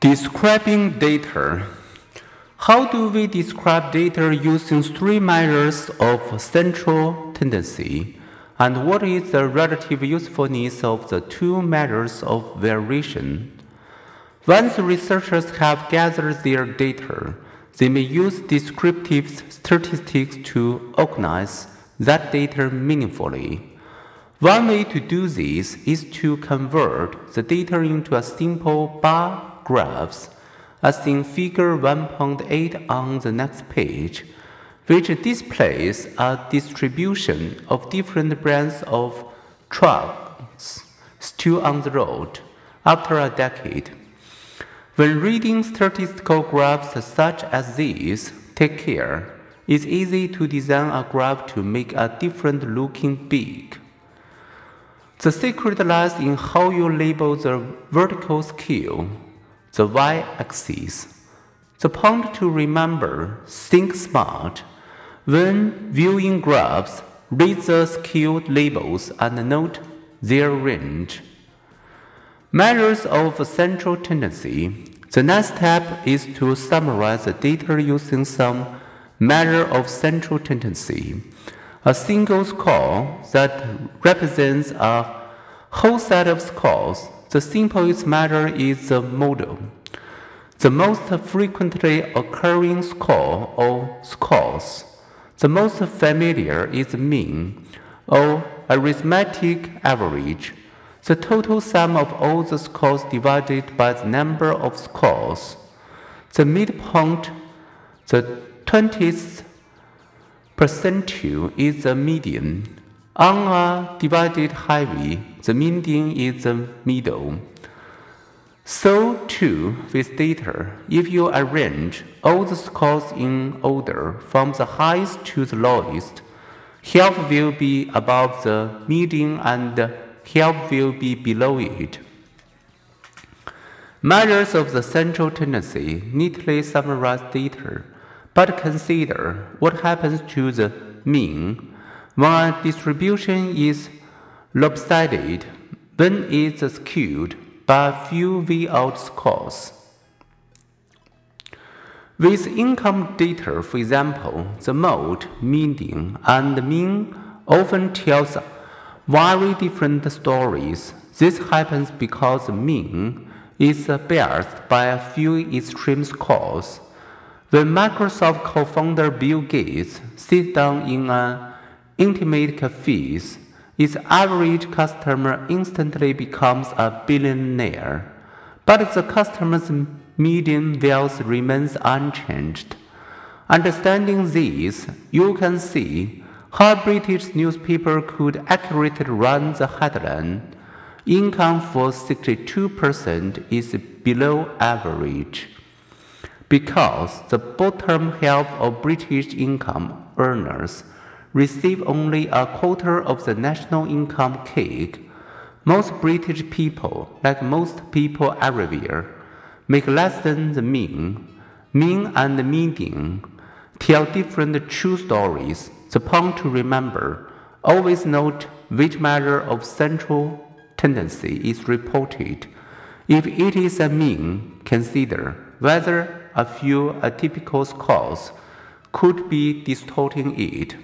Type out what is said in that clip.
Describing data. How do we describe data using three measures of central tendency? And what is the relative usefulness of the two measures of variation? Once researchers have gathered their data, they may use descriptive statistics to organize that data meaningfully. One way to do this is to convert the data into a simple bar graphs, as in Figure 1.8 on the next page, which displays a distribution of different brands of trucks still on the road after a decade. When reading statistical graphs such as these, take care. It's easy to design a graph to make a different looking peak. The secret lies in how you label the vertical scale, the y-axis. The point to remember, think smart. When viewing graphs, read the scale labels and note their range. Measures of central tendency. The next step is to summarize the data using some measure of central tendency a single score that represents a whole set of scores. The simplest measure is the mode. The most frequently occurring score or scores. The most familiar is the mean or arithmetic average, the total sum of all the scores divided by the number of scores. The midpoint, the 20th percentile is the median. On a divided highway, the median is the middle. So too with data, if you arrange all the scores in order from the highest to the lowest, half will be above the median and half will be below it. Measures of the central tendency neatly summarize data but consider what happens to the mean when distribution is lopsided, when it's skewed by few V out scores. With income data, for example, the mode, median, and mean often tells very different stories. This happens because mean is biased by a few extreme scores. When Microsoft co founder Bill Gates sits down in an intimate cafes, its average customer instantly becomes a billionaire. But the customer's median wealth remains unchanged. Understanding this, you can see how British newspaper could accurately run the headline Income for 62% is below average because the bottom half of British income earners receive only a quarter of the national income cake. Most British people, like most people everywhere, make less than the mean. Mean and median tell different true stories. The point to remember always note which measure of central tendency is reported. If it is a mean, consider whether a few atypical scores could be distorting it.